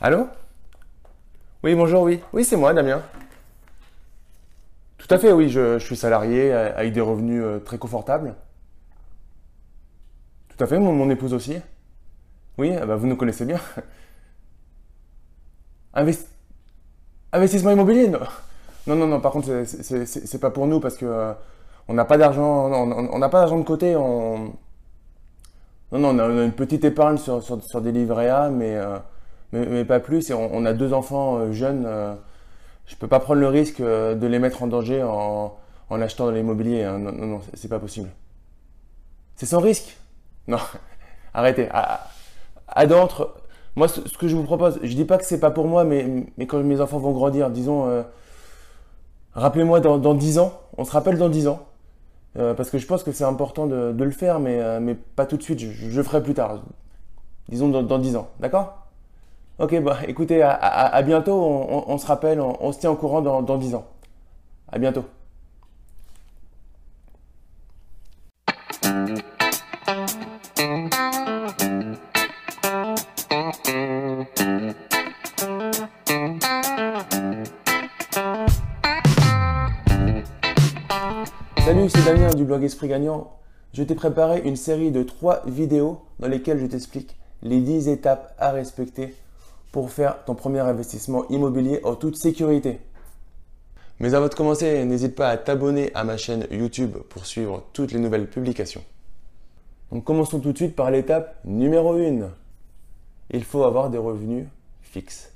Allô? Oui, bonjour, oui. Oui, c'est moi, Damien. Tout à fait, oui, je, suis salarié euh, avec des revenus euh, très confortables. Tout à fait, mon, épouse aussi. Oui, ah bah, vous nous connaissez bien. Investissement immobilier non. non, non, par contre, c'est pas pour nous parce que euh, on n'a pas d'argent, on n'a pas d'argent de côté. On... Non, non, on a, une petite épargne sur, des livrets A, mais, mais, pas plus. Et on, a deux enfants jeunes je peux pas prendre le risque euh, de les mettre en danger en, achetant de l'immobilier. Hein. Non, non, non c'est pas possible. C'est sans risque Non, arrêtez. À, à moi, ce, que je vous propose, je dis pas que c'est pas pour moi, mais, mais quand mes enfants vont grandir, disons, euh, rappelez-moi dans, dans 10 ans, on se rappelle dans 10 ans, euh, parce que je pense que c'est important de, le faire, mais, mais pas tout de suite, je, le ferai plus tard. Disons dans, dans 10 ans, d'accord? Ok, bah écoutez, à, bientôt. On, se rappelle, on, se tient au courant dans, dans 10 ans. À bientôt. Salut, c'est Damien du blog Esprit Gagnant. Je t'ai préparé une série de 3 vidéos dans lesquelles je t'explique les 10 étapes à respecter pour faire ton premier investissement immobilier en toute sécurité. Mais avant de commencer, n'hésite pas à t'abonner à ma chaîne YouTube pour suivre toutes les nouvelles publications. Donc commençons tout de suite par l'étape numéro 1. Il faut avoir des revenus fixes.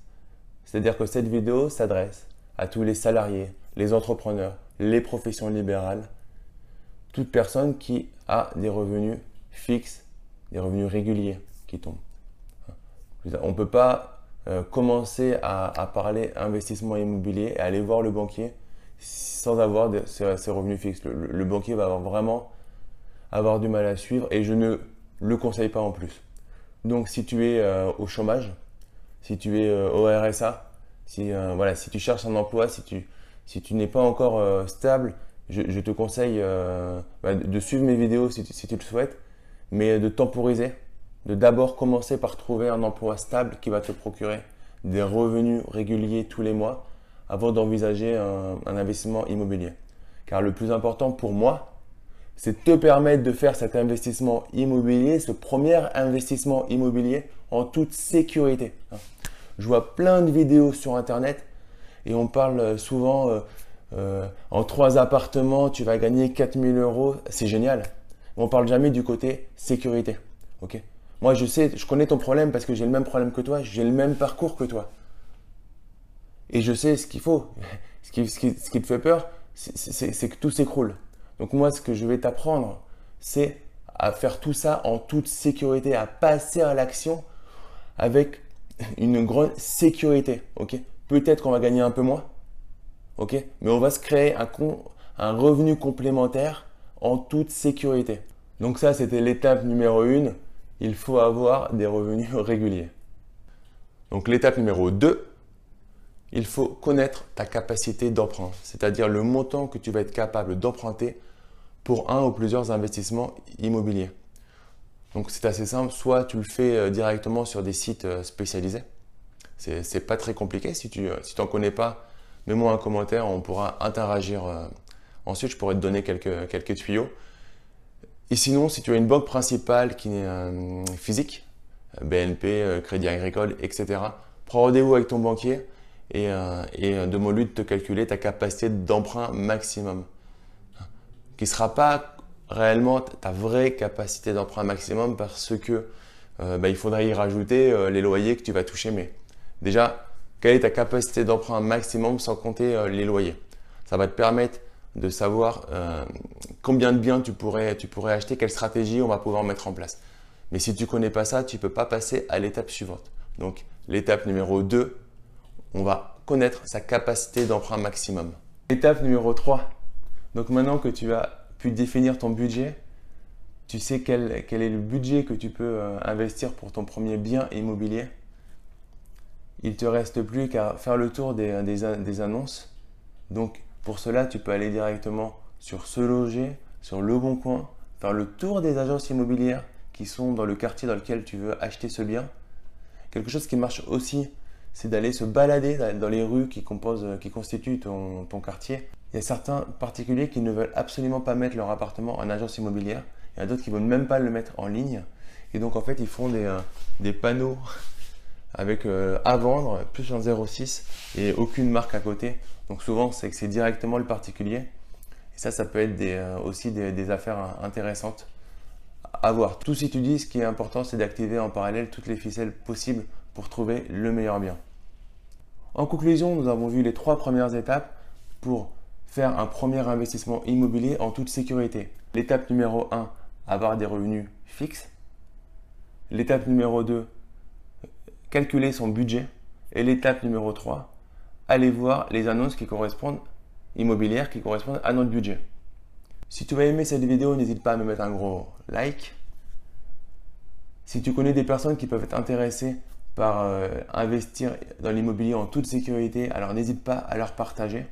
C'est-à-dire que cette vidéo s'adresse à tous les salariés, les entrepreneurs, les professions libérales, toute personne qui a des revenus fixes, des revenus réguliers qui tombent. On ne peut pas euh, commencer à, parler investissement immobilier et aller voir le banquier sans avoir ses, revenus fixes. Le, banquier va vraiment avoir du mal à suivre et je ne le conseille pas en plus. Donc si tu es euh, au chômage, si tu es euh, au RSA, si, voilà, si tu cherches un emploi, si tu, si tu n'es pas encore stable, je, te conseille bah, de suivre mes vidéos si tu le souhaites, mais de temporiser de d'abord commencer par trouver un emploi stable qui va te procurer des revenus réguliers tous les mois avant d'envisager un, investissement immobilier. Car le plus important pour moi, c'est de te permettre de faire cet investissement immobilier, ce premier investissement immobilier en toute sécurité. Je vois plein de vidéos sur Internet et on parle souvent euh, euh, en trois appartements, tu vas gagner 4000 euros, c'est génial. On ne parle jamais du côté sécurité. ok? Moi, je sais, je connais ton problème parce que j'ai le même problème que toi, j'ai le même parcours que toi. Et je sais ce qu'il faut. Ce qui, ce, qui, te fait peur, c'est que tout s'écroule. Donc moi, ce que je vais t'apprendre, c'est à faire tout ça en toute sécurité, à passer à l'action avec une grande sécurité. Peut-être qu'on va gagner un peu moins, ok? Mais on va se créer un, un revenu complémentaire en toute sécurité. Donc ça, c'était l'étape numéro 1 il faut avoir des revenus réguliers. Donc l'étape numéro 2, il faut connaître ta capacité d'emprunt, c'est-à-dire le montant que tu vas être capable d'emprunter pour un ou plusieurs investissements immobiliers. Donc c'est assez simple, soit tu le fais euh, directement sur des sites euh, spécialisés. C'est pas très compliqué, si tu euh, si connais pas, mets-moi un commentaire, on pourra interagir. Ensuite, je pourrais te donner quelques, quelques tuyaux. Et sinon, si tu as une banque principale qui est euh, physique, euh, BNP, euh, Crédit Agricole, etc., prends rendez-vous avec ton banquier et, demande-lui de te calculer ta capacité d'emprunt maximum. Qui ne sera pas réellement ta vraie capacité d'emprunt maximum parce que bah, il faudrait y rajouter les loyers que tu vas toucher. Mais déjà, quelle est ta capacité d'emprunt maximum sans compter les loyers? Ça va te permettre de savoir euh, combien de biens tu pourrais, tu pourrais acheter, quelle stratégie on va pouvoir mettre en place. Mais si tu ne connais pas ça, tu ne peux pas passer à l'étape suivante. Donc l'étape numéro 2, on va connaître sa capacité d'emprunt maximum. Étape numéro 3. Donc maintenant que tu as pu définir ton budget, tu sais quel, quel est le budget que tu peux euh, investir pour ton premier bien immobilier. Il te reste plus qu'à faire le tour des, des, des annonces. Donc pour cela, tu peux aller directement sur Se Loger, sur Le Bon Coin, faire le tour des agences immobilières qui sont dans le quartier dans lequel tu veux acheter ce bien. Quelque chose qui marche aussi c'est d'aller se balader dans les rues qui, constituent ton, quartier. Il y a certains particuliers qui ne veulent absolument pas mettre leur appartement en agence immobilière. Il y a d'autres qui ne veulent même pas le mettre en ligne. Et donc en fait, ils font des, euh, panneaux avec euh, à vendre, plus en 0,6 et aucune marque à côté. Donc souvent, c'est que c'est directement le particulier. Et ça, ça peut être euh, aussi des, affaires intéressantes à voir. Tout si tu dis, ce qui est important, c'est d'activer en parallèle toutes les ficelles possibles pour trouver le meilleur bien. En conclusion, nous avons vu les trois premières étapes pour faire un premier investissement immobilier en toute sécurité. L'étape numéro 1, avoir des revenus fixes. L'étape numéro 2, calculer son budget. Et l'étape numéro 3, aller voir les annonces qui correspondent, immobilières, qui correspondent à notre budget. Si tu as aimé cette vidéo, n'hésite pas à me mettre un gros like. Si tu connais des personnes qui peuvent être intéressées par euh, investir dans l'immobilier en toute sécurité, alors n'hésite pas à leur partager.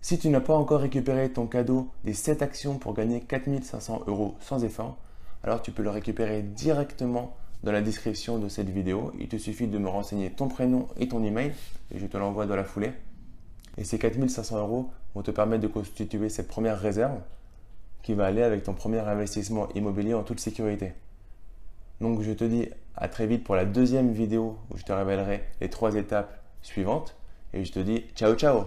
Si tu n'as pas encore récupéré ton cadeau des 7 actions pour gagner 4500 euros sans effort, alors tu peux le récupérer directement dans la description de cette vidéo. Il te suffit de me renseigner ton prénom et ton email et je te l'envoie dans la foulée. Et ces 4500 euros vont te permettre de constituer cette première réserve qui va aller avec ton premier investissement immobilier en toute sécurité. Donc je te dis à très vite pour la deuxième vidéo où je te révélerai les trois étapes suivantes. Et je te dis ciao ciao